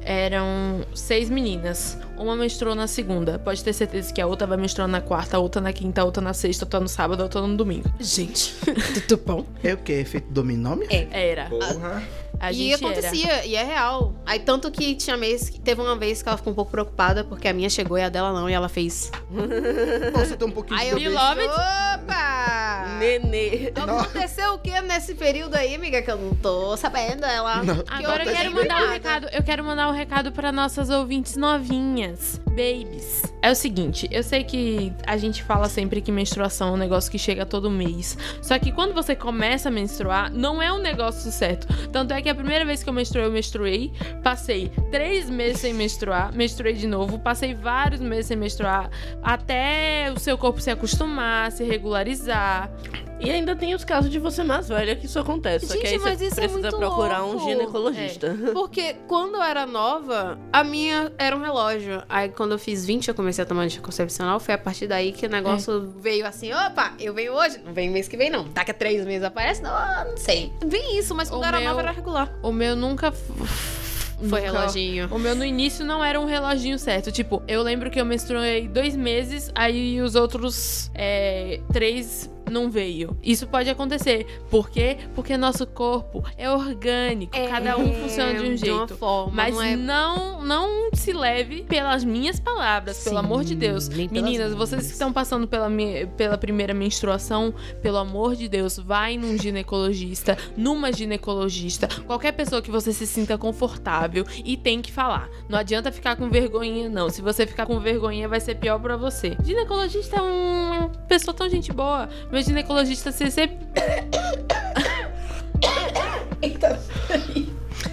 Eram seis meninas. Uma menstruou na segunda. Pode ter certeza que a outra vai menstruar na quarta, a outra na quinta, a outra na sexta, a outra no sábado, a outra no domingo. Gente, tudo bom? É o quê? Efeito dominó? minha É. Era. Porra. A e gente era. acontecia, e é real. Aí tanto que tinha mês, que teve uma vez que ela ficou um pouco preocupada, porque a minha chegou e a dela não, e ela fez. Você tem um pouquinho Aí de eu bebê. Beloved. Opa! Nenê. Aconteceu o que nesse período aí, amiga, que eu não tô sabendo? Ela. Não. Agora eu outra quero gente mandar um recado. Eu quero mandar um recado para nossas ouvintes novinhas, babies. É o seguinte, eu sei que a gente fala sempre que menstruação é um negócio que chega todo mês. Só que quando você começa a menstruar, não é um negócio certo. Tanto é que a primeira vez que eu menstruei, eu menstruei, passei três meses sem menstruar, menstruei de novo, passei vários meses sem menstruar, até o seu corpo se acostumar, se regularizar. E ainda tem os casos de você mais velha que isso acontece. só que Gente, aí mas você isso é precisa muito procurar um louco. ginecologista. Porque quando eu era nova, a minha era um relógio. Aí quando eu fiz 20, eu comecei a tomar anticoncepcional. Foi a partir daí que o negócio veio assim: opa, eu venho hoje, não venho mês que vem, não. Daqui a três meses aparece? Não, ah, não sei. Vem isso, mas quando O era meu- nova era regular. O meu nunca. Foi nunca- reloginho. O meu no início não era um reloginho certo. Tipo, eu lembro que eu menstruei dois meses, aí os outros é, três não veio. Isso pode acontecer. Por quê? Porque nosso corpo é orgânico. cada um funciona de um De uma jeito. forma, Mas não é... não, não se leve pelas minhas palavras, pelo Sim, amor de Deus. Meninas, vocês que estão passando pela, pela primeira menstruação, pelo amor de Deus, vai num ginecologista, numa ginecologista, qualquer pessoa que você se sinta confortável e tem que falar. Não adianta ficar com vergonhinha, não. Se você ficar com vergonhinha, vai ser pior pra você. Ginecologista é uma pessoa tão gente boa. Meu ginecologista, você sempre.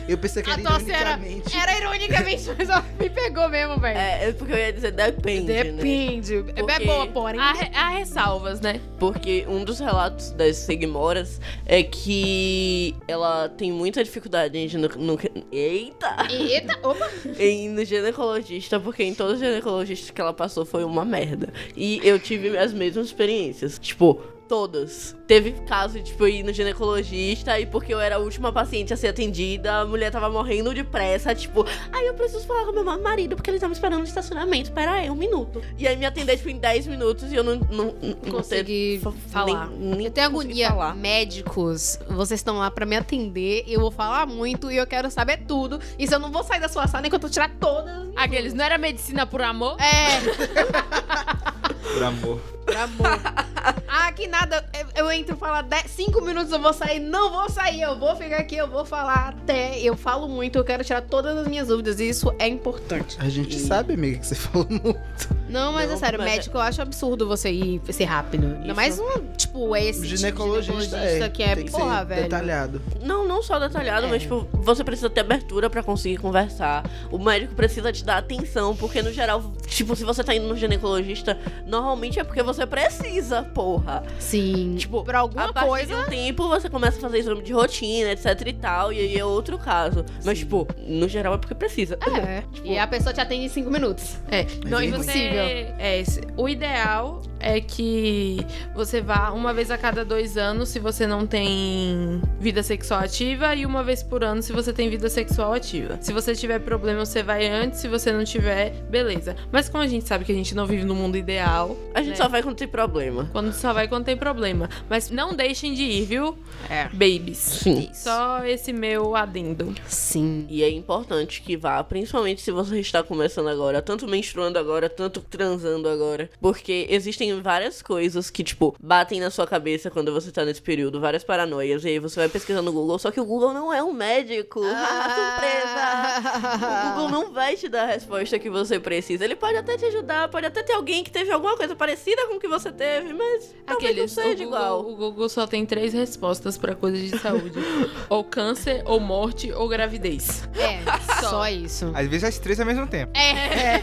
Eu pensei que A era tosse era, ironicamente. era ironicamente, mas ó, me pegou mesmo, velho. É, é porque eu ia dizer depende, né? Depende. É Porque boa, porém. Há, há ressalvas, né? Porque um dos relatos das Seguimoras é que ela tem muita dificuldade em gine... no... Eita! Eita, opa. em ir no ginecologista, porque em todos os ginecologistas que ela passou foi uma merda. E eu tive as mesmas experiências. Tipo, todas. Teve caso de, tipo, ir no ginecologista e porque eu era a última paciente a ser atendida, a mulher tava morrendo de pressa, tipo, ai, eu preciso falar com meu marido porque ele tá me esperando no estacionamento. Pera aí, um minuto. E aí me atender, tipo, em 10 minutos e eu não, não, não Consegui ter- falar. Nem, nem Eu tenho agonia. falar. Médicos, vocês estão lá pra me atender, eu vou falar muito e eu quero saber tudo. E se eu não vou sair da sua sala enquanto eu tirar todas. Aqueles, não era medicina por amor? É, Por amor. Amor. Ah, que nada. Eu, eu entro falar 5 minutos, eu vou sair. Não vou sair, eu vou ficar aqui, eu vou falar até. Eu falo muito, eu quero tirar todas as minhas dúvidas. E isso é importante. A gente sabe, amiga, que você falou muito. Não, mas Não, é sério, mas é- médico eu acho absurdo você ir ser rápido. Ainda Isso. mais um, tipo, esse tipo ginecologista, ginecologista é, que é, tem que porra, ser velho. detalhado. Não, não só detalhado, É. mas tipo, você precisa ter abertura pra conseguir conversar. O médico precisa te dar atenção, porque no geral, tipo, se você tá indo no ginecologista, normalmente é porque você precisa, porra. Sim. Tipo, por alguma a partir coisa. de um tempo você começa a fazer exame de rotina, etc e tal, e aí é outro caso. Mas, Sim. tipo, no geral é porque precisa. É. e a pessoa te atende em 5 minutos. É, não, é e você. impossível. É, o ideal é que você vá uma vez a cada dois anos se você não tem vida sexual ativa e uma vez por ano se você tem vida sexual ativa. Se você tiver problema, você vai antes, se você não tiver, beleza. Mas como a gente sabe que a gente não vive no mundo ideal, A gente né? só vai quando tem problema. quando só vai quando tem problema. Mas não deixem de ir, viu? É. Babies. Sim. Só esse meu adendo. Sim. E é importante que vá, principalmente se você está começando agora, tanto menstruando agora, tanto transando agora. Porque existem várias coisas que, tipo, batem na sua cabeça quando você tá nesse período, várias paranoias. E aí você vai pesquisando no Google, só que o Google não é um médico. Ah, surpresa! O Google não vai te dar a resposta que você precisa. Ele pode até te ajudar, pode até ter alguém que teve alguma coisa parecida com o que você teve, mas talvez não Aqueles, seja o Google, igual. o Google só tem três respostas pra coisas de saúde: ou câncer, ou morte, ou gravidez. É, só isso. Às vezes as três ao mesmo tempo. É.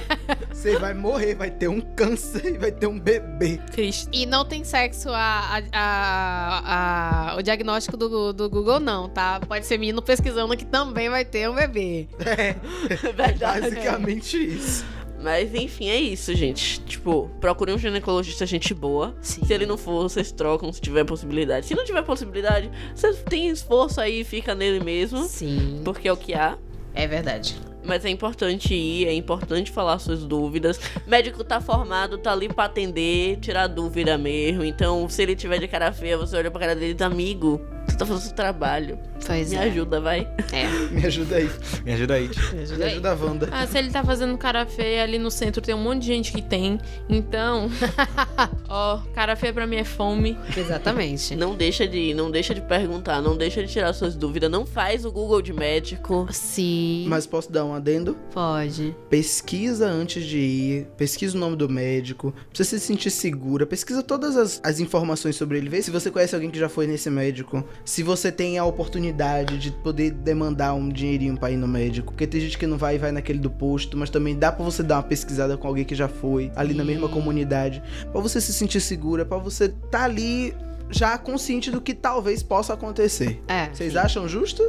Você vai morrer, vai ter um câncer e vai ter um bebê. Cristo. E não tem sexo a, a- a- a- o diagnóstico do, do Google, não, tá? Pode ser menino pesquisando que também vai ter um bebê. É, Verdade. basicamente isso. Mas enfim, é isso, gente. Tipo, procure um ginecologista gente boa. Sim. Se ele não for, vocês trocam se tiver possibilidade. Se não tiver possibilidade, vocês têm esforço aí, fica nele mesmo. Sim. Porque é o que há. É verdade. Mas é importante ir, é importante falar suas dúvidas. Médico tá formado, tá ali pra atender, tirar dúvida mesmo. Então, se ele tiver de cara feia, você olha pra cara dele diz, amigo, você tá fazendo seu trabalho. Pois Me é. ajuda, vai. É. Me ajuda aí. Me ajuda aí. Me Me ajuda aí. ajuda a Wanda. Ah, se ele tá fazendo cara feia ali no centro, tem um monte de gente que tem. Então, ó, cara feia pra mim é fome. Exatamente. Não deixa de ir, não deixa de perguntar, não deixa de tirar suas dúvidas. Não faz o Google de médico. Sim. Mas posso dar um adendo? Pode. Pesquisa antes de ir, pesquisa o nome do médico, pra você se sentir segura, pesquisa todas as, as informações sobre ele, vê se você conhece alguém que já foi nesse médico, se você tem a oportunidade de poder demandar um dinheirinho pra ir no médico, porque tem gente que não vai e vai naquele do posto, mas também dá pra você dar uma pesquisada com alguém que já foi, ali na mesma comunidade, pra você se sentir segura, pra você tá ali já consciente do que talvez possa acontecer. É. Vocês acham justo?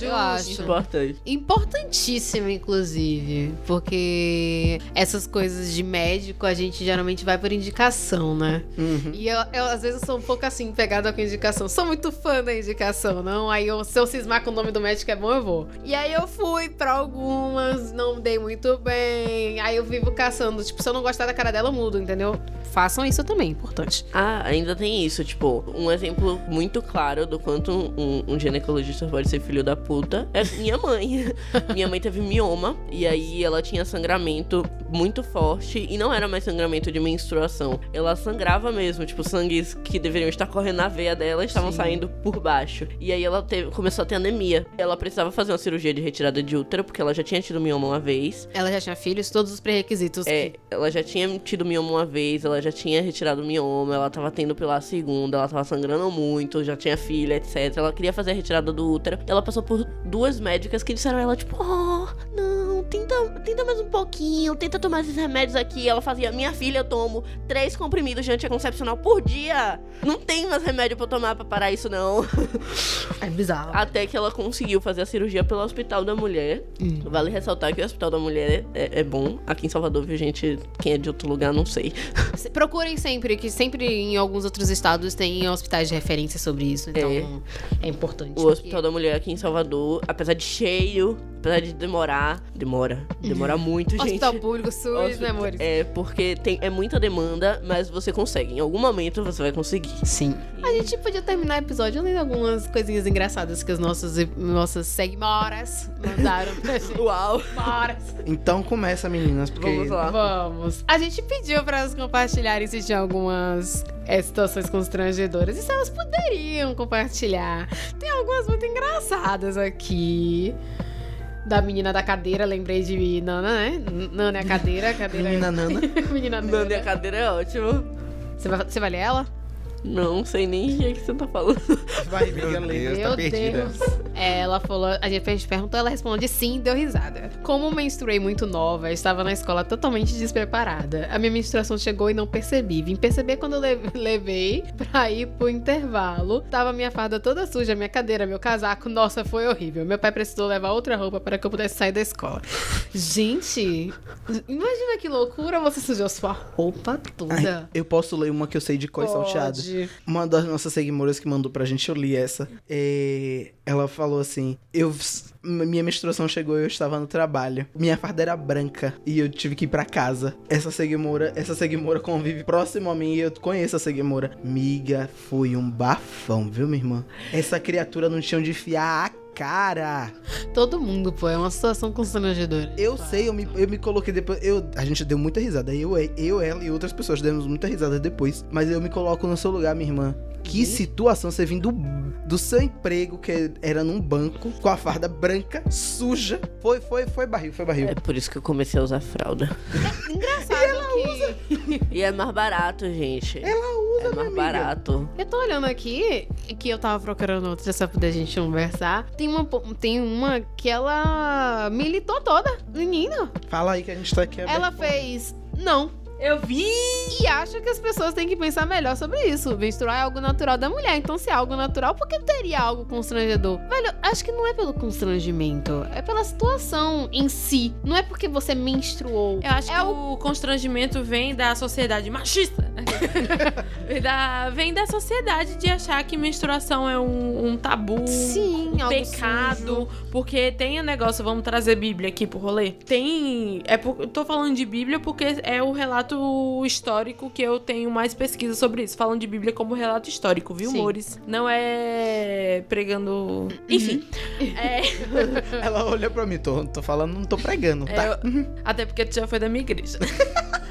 Eu acho. Importante. Importantíssimo, inclusive. Porque essas coisas de médico a gente geralmente vai por indicação, né? Uhum. E eu, eu, às vezes, sou um pouco assim, pegada com indicação. Sou muito fã da indicação, não? Aí, eu, se eu cismar com o nome do médico é bom, eu vou. E aí, eu fui pra algumas, não dei muito bem. Aí, eu vivo caçando. Tipo, se eu não gostar da cara dela, eu mudo, entendeu? façam isso também, é importante. Ah, ainda tem isso, tipo, um exemplo muito claro do quanto um, um ginecologista pode ser filho da puta é minha mãe. minha mãe teve mioma e aí ela tinha sangramento muito forte e não era mais sangramento de menstruação. Ela sangrava mesmo, tipo, sangues que deveriam estar correndo na veia dela estavam saindo por baixo. E aí ela teve- começou a ter anemia. Ela precisava fazer uma cirurgia de retirada de útero porque ela já tinha tido mioma uma vez. Ela já tinha filhos, todos os pré-requisitos. É, que- ela já tinha tido mioma uma vez, ela já tinha retirado mioma, ela tava tendo pela segunda, ela tava sangrando muito, já tinha filha, etc. Ela queria fazer a retirada do útero. Ela passou por duas médicas que disseram a ela, tipo, oh, não, tenta, tenta mais um pouquinho, tenta tomar esses remédios aqui. Ela fazia, minha filha, eu tomo três comprimidos de anticoncepcional por dia. Não tem mais remédio pra eu tomar pra parar isso, não. É bizarro. Até que ela conseguiu fazer a cirurgia pelo Hospital da Mulher. Vale ressaltar que o Hospital da Mulher é, é bom. Aqui em Salvador, viu, gente? Quem é de outro lugar, não sei. Se- Procurem sempre, que sempre em alguns outros estados tem hospitais de referência sobre isso. Então é, importante. O Hospital da Mulher aqui em Salvador, apesar de cheio, apesar de demorar. Demora. Demora muito, gente. Hospital público, SUS, Hospital- né, amores? É, porque tem, é muita demanda, mas você consegue. Em algum momento você vai conseguir. Sim. A gente podia terminar o episódio lendo algumas coisinhas engraçadas que os nossos, nossos seguimoras mandaram pra gente. Uau! Moras. Então começa, meninas, porque Vamos lá. Vamos. A gente pediu pra elas compartilharem se tinha algumas é, situações constrangedoras e se elas poderiam compartilhar. Tem algumas muito engraçadas aqui. Da menina da cadeira, lembrei de Nana, né? Nana é a cadeira, a cadeira. menina Nana. menina Nanda, a Nana. cadeira é ótima. Você vai, você vai ler ela? Não sei nem o que, é que você tá falando. Vai. Deus, tá perdida. É, Ela falou, a gente, perguntou, ela responde sim, deu risada. Como menstruei muito nova, estava na escola totalmente despreparada. A minha menstruação chegou e não percebi. Vim perceber quando eu le- levei pra ir pro intervalo. Tava minha farda toda suja, minha cadeira, meu casaco. Nossa, foi horrível. Meu pai precisou levar outra roupa para que eu pudesse sair da escola. Gente, imagina que loucura você sujou sua roupa toda. Ai, eu posso ler uma que eu sei de cor salteada. Uma das nossas seguidoras que mandou pra gente, eu li essa. Ela falou assim: Eu minha menstruação chegou e eu estava no trabalho. Minha farda era branca e eu tive que ir pra casa. Essa seguimora, essa seguimora convive próximo a mim e eu conheço a seguimora. Miga, foi um bafão, viu, minha irmã? Essa criatura não tinha onde enfiar a cara. Todo mundo, pô, é uma situação constrangedora. Eu sei, eu me, eu me coloquei depois. Eu, a gente deu muita risada. Eu, eu, ela e outras pessoas demos muita risada depois. Mas eu me coloco no seu lugar, minha irmã. Que situação você vindo do, do seu emprego, que era num banco, com a farda branca, suja. Foi, foi, foi barril, foi barril. É por isso que eu comecei a usar fralda. Engraçado que... E é mais barato, gente. Ela usa, É mais amiga. barato. Eu tô olhando aqui, que eu tava procurando outra só pra a gente conversar. Tem uma, tem uma que ela militou toda, menina. Fala aí que a gente tá aqui. Ela fez não. Eu vi! E acha que as pessoas têm que pensar melhor sobre isso. Menstruar é algo natural da mulher. Então, se é algo natural, por que teria algo constrangedor? Velho, acho que não é pelo constrangimento. É pela situação em si. Não é porque você menstruou. Eu acho É que o- o constrangimento vem da sociedade machista. Vem da, vem da sociedade de achar que menstruação é um, um tabu. Sim, um algo pecado, sujo. porque tem o negócio, vamos trazer Bíblia aqui pro rolê. Tem, é por, eu tô falando de Bíblia porque é o relato histórico que eu tenho mais pesquisa sobre isso, falando de Bíblia como relato histórico, viu, Sim. amores? Não é pregando, enfim. É, Ela olha pra mim, tô, tô falando, não tô pregando, tá? é, eu- até porque tu já foi da minha igreja.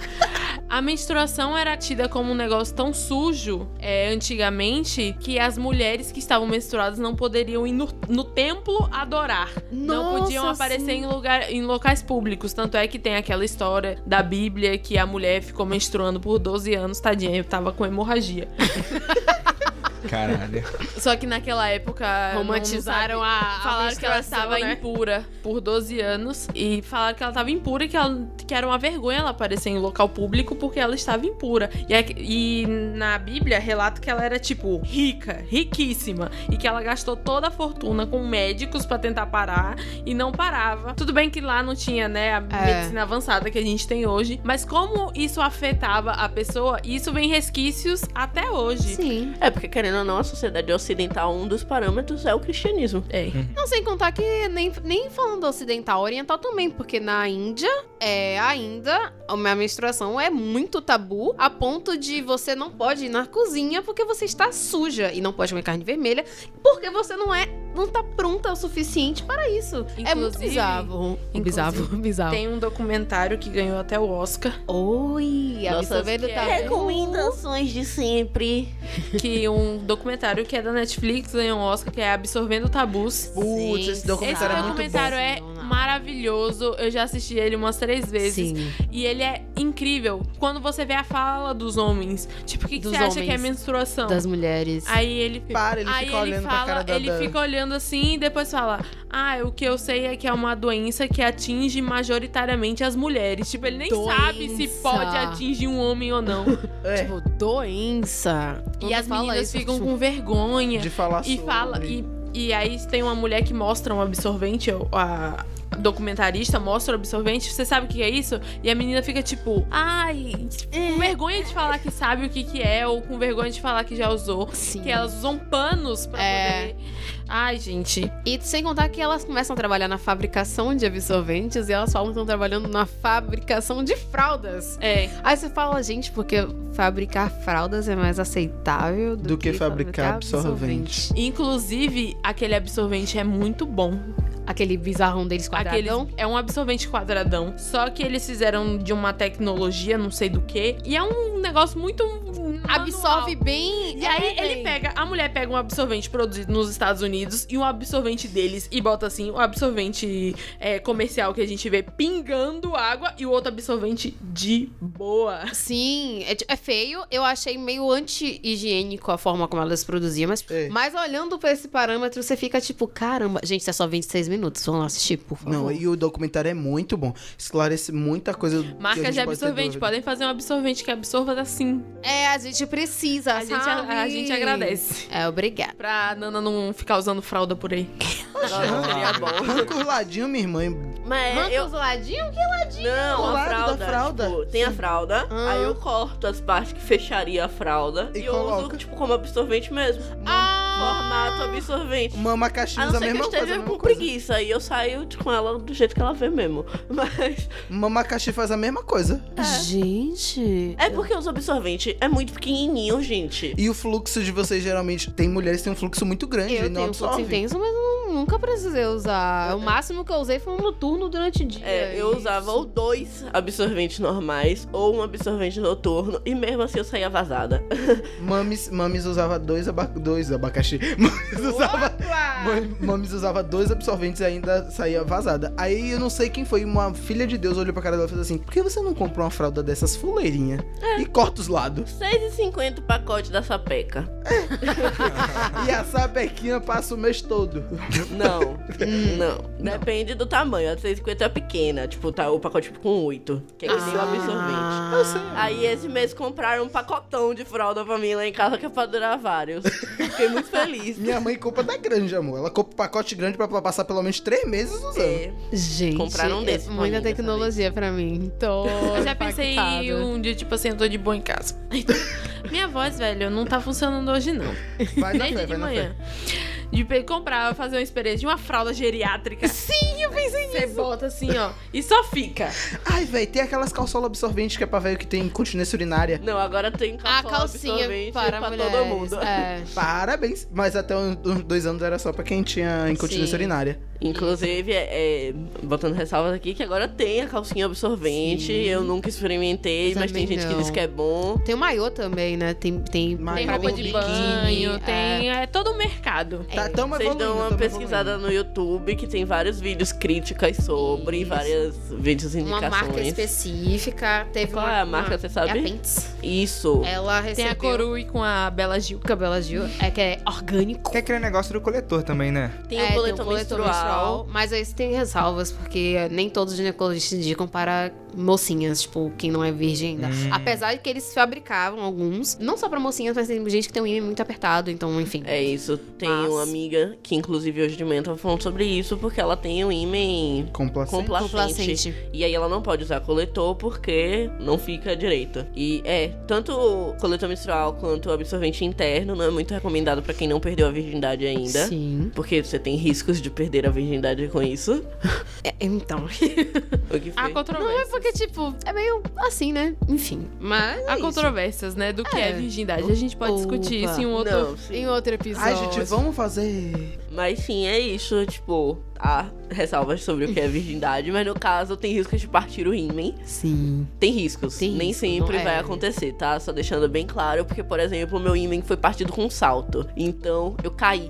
A menstruação era tida como um negócio tão sujo é, antigamente que as mulheres que estavam menstruadas não poderiam ir no, no templo adorar. não Nossa, podiam aparecer sim. em, lugar, em locais públicos. Tanto é que tem aquela história da Bíblia que a mulher ficou menstruando por 12 anos, tadinha, eu tava com hemorragia. Caralho. Só que naquela época. Romantizaram a, sabe- a Falaram que ela estava né? impura por 12 anos. E falaram que ela estava impura e que, ela, que era uma vergonha ela aparecer em local público porque ela estava impura. E, é e na Bíblia relata que ela era, tipo, rica, riquíssima. E que ela gastou toda a fortuna com médicos pra tentar parar e não parava. Tudo bem que lá não tinha, né, a É. medicina avançada que a gente tem hoje, mas como isso afetava a pessoa, isso vem resquícios até hoje. Sim. É, porque querendo ou não, a sociedade ocidental, um dos parâmetros é o cristianismo. É. Não sem contar que nem, nem falando ocidental, oriental também, porque na Índia é ainda a minha menstruação é muito tabu, a ponto de você não pode ir na cozinha porque você está suja e não pode comer carne vermelha porque você não é não tá pronta o suficiente para isso. é muito Inclusive- bizarro. inclusive, bizarro, bizarro. Tem um documentário que ganhou até o Oscar, Oi, Nossa, absorvendo que tá é Recomendações de sempre. que um documentário que é da Netflix ganhou um Oscar, que é Absorvendo Tabus. Putz, esse Esse documentário é muito documentário é Não, não. maravilhoso. Eu já assisti ele umas três vezes. Sim. E ele é incrível. Quando você vê a fala dos homens. Tipo, o que, que você acha que é menstruação? Das mulheres. Aí ele Para, ele Aí fica ele olhando fala, pra cara da... ele da- fica olhando assim e depois fala: Ah, o que eu sei é que é uma doença que atinge majoritariamente as mulheres. Tipo, ele nem sabe se Doença. pode atingir um homem ou não. É, Tipo, doença. e Quando as meninas isso, ficam tipo, com vergonha. de falar E sobre. fala. E, e aí tem uma mulher que mostra um absorvente, a documentarista mostra o absorvente, você sabe o que é isso? E a menina fica tipo, ai, com vergonha de falar que sabe o que, que é, ou com vergonha de falar que já usou. Sim. Que elas usam panos pra É. poder. Ai, gente. E sem contar que elas começam a trabalhar na fabricação de absorventes e elas falam que estão trabalhando na fabricação de fraldas. É. Aí você fala, gente, porque fabricar fraldas é mais aceitável do, Do que fabricar absorvente. Inclusive, aquele absorvente é muito bom. Aquele bizarrão deles Aquele quadradão. é um absorvente quadradão. Só que eles fizeram de uma tecnologia, não sei do que. E é um negócio muito. Absorve manual. bem. E aí é, ele bem. pega, a mulher pega um absorvente produzido nos Estados Unidos e um absorvente deles e bota assim, o absorvente é, comercial que a gente vê pingando água e o outro absorvente de boa. Sim, é, é feio. Eu achei meio anti-higiênico a forma como elas produziam, mas, É. mas olhando pra esse parâmetro, você fica tipo, caramba, gente, isso é só 26 minutos. Vamos lá assistir, por favor. Não, e o documentário é muito bom. Esclarece muita coisa. que Marcas de pode absorvente, dúvida. podem fazer um absorvente que absorva assim. É, a gente precisa, A gente, sabe? a, a gente agradece. É, obrigada. Pra Nana não ficar usando fralda por aí. Não, seria bom. Arranca os ladinhos, minha irmã. Mas Arranca eu. os ladinhos? Não, O a lado da fralda. fralda. tipo, tem a fralda, Ah. aí eu corto as partes que fecharia a fralda E e, eu coloca. uso, tipo, como absorvente mesmo. Formato absorvente. Mama caixinha A não a ser que eu mesma coisa. a esteja mesma com coisa. preguiça, aí eu saio com ela do jeito que ela vê mesmo. Mas Mama caixinha faz a mesma coisa. Gente. é porque os absorventes é muito pequenininho, gente. E o fluxo de vocês geralmente. Tem mulheres que têm um fluxo muito grande Eu e não tenho um fluxo intenso, mas não- nunca precisei usar. O máximo que eu usei foi um noturno durante o dia. É, eu usava ou dois absorventes normais ou um absorvente noturno e mesmo assim eu saía vazada. Mames, Mames usava dois, aba dois abacaxi. Mames usava, Mam- Mames usava dois absorventes e ainda saía vazada. Aí eu não sei quem foi, uma filha de Deus olhou pra cara dela e fez assim: Por que você não compra uma fralda dessas fuleirinha e corta os lados? 6,50 o pacote da sapeca. e a sapequinha passa o mês todo. Não, não. Depende do tamanho. A 6,50 é pequena. Tipo, tá o pacote tipo, com 8. Que é que nem o absorvente. Eu sei. Aí esse mês compraram um pacotão de fralda pra mim lá em casa que é pra durar vários. Fiquei muito feliz. Minha mãe compra da grande, amor. Ela compra um pacote grande pra passar pelo menos três meses usando. É, Gente, Compraram um é desse pra muita tecnologia pra mim. Tô Eu já pensei um dia, tipo assim, eu tô de boa em casa. Minha voz, velho, não tá funcionando hoje, não. Vai na Desde fé, de vai na fé. De comprar, fazer uma experiência de uma fralda geriátrica. Sim, eu pensei nisso. Você bota assim, ó, e só fica. Ai, velho, tem aquelas calçolas absorventes que é pra velho que tem continência urinária. Não, agora tem A calção calcinha absorvente para pra mulheres. todo mundo. É. Parabéns. Mas até uns uns dois anos era só pra quem tinha incontinência Sim. urinária. Inclusive, é, é, botando ressalvas aqui, que agora tem a calcinha absorvente. Sim. Eu nunca experimentei, Eu mas tem gente que não. diz que é bom. Tem o maiô também, né? Tem, tem, Maiô, Tem roupa de biquíni, banho, é. tem. É todo o mercado. Tá, tamo Vocês dão uma pesquisada evoluindo. no YouTube que tem vários vídeos críticas sobre, Isso. vários vídeos Uma indicações. marca específica. Teve Qual uma, é a marca, uma- você sabe? É a. Isso. Ela recebeu... Tem a Corui com a Bela Gil. Cabela Gil. É que é orgânico. Tem aquele negócio do coletor também, né? Tem É, o boletom menstrual. Mas aí tem ressalvas, porque nem todos os ginecologistas indicam para mocinhas, tipo, quem não é virgem ainda. Hum. Apesar de que eles fabricavam alguns, não só pra mocinhas, mas tem gente que tem um ímã muito apertado, então, enfim. É isso. Tem Mas- uma amiga que, inclusive, hoje de manhã tava falando sobre isso, porque ela tem um ímã Complacente. complacente. Complacente. E aí ela não pode usar coletor porque não fica direito. E é, tanto o coletor menstrual quanto o absorvente interno não é muito recomendado pra quem não perdeu a virgindade ainda. Sim. Porque você tem riscos de perder a virgindade com isso. É, então. O que foi? controvérsias. Porque, tipo, é meio assim, né? Enfim. Mas. Há é isso. controvérsias, né? Do que é, É. virgindade. A gente pode discutir Opa. isso em um outro. Não, sim. Em outro episódio. Ai, gente, vamos fazer. Mas sim, é isso, tipo, há ressalvas sobre o que é virgindade, mas no caso tem riscos de partir o ímã. Sim. Tem riscos. Tem Nem risco, sempre vai é. acontecer, tá? Só deixando bem claro, porque, por exemplo, o meu ímã foi partido com um salto. Então, eu caí.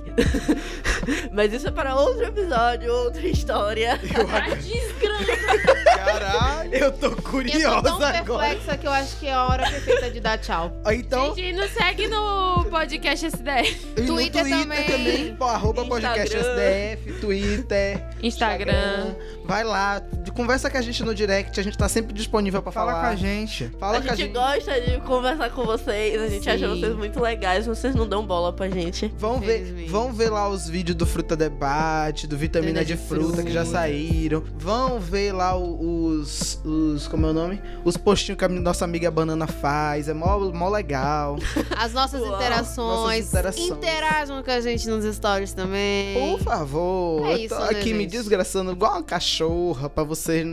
mas isso é para outro episódio, outra história. Ai, desgrama. Caralho. Eu tô Eu tô curiosa tão agora. perplexa que eu acho que é a hora perfeita de dar tchau. Então, Gente, nos segue no podcast SDF. e no Twitter também. pô, arroba podcast Instagram. SDF, Twitter, Instagram. Vai lá, conversa com a gente no direct, a gente tá sempre disponível pra Fala falar. com a gente. Fala a com a gente gente. gosta de conversar com vocês, a gente acha Sim. vocês muito legais, vocês não dão bola pra gente. Vão ver, Infelizmente. vão ver lá os vídeos do Fruta Debate, do Vitamina Vitamina de, de fruta, que já fruta. saíram. Vão ver lá o- os, os. Como é o nome? Os postinhos que a nossa amiga Banana faz. É mó, mó legal. As nossas Uau. interações. Nossas interações. Interajam com a gente nos stories também. Por favor. É eu isso, tô né, aqui me gente? desgraçando igual uma cachorra pra vocês.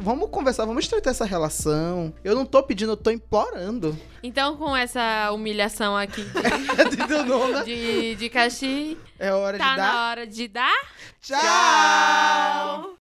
Vamos conversar, vamos estreitar essa relação. Eu não tô pedindo, eu tô implorando. Então, com essa humilhação aqui Entendeu, não, né? de, de Caxi, É hora tá de dar. na hora de dar. Tchau!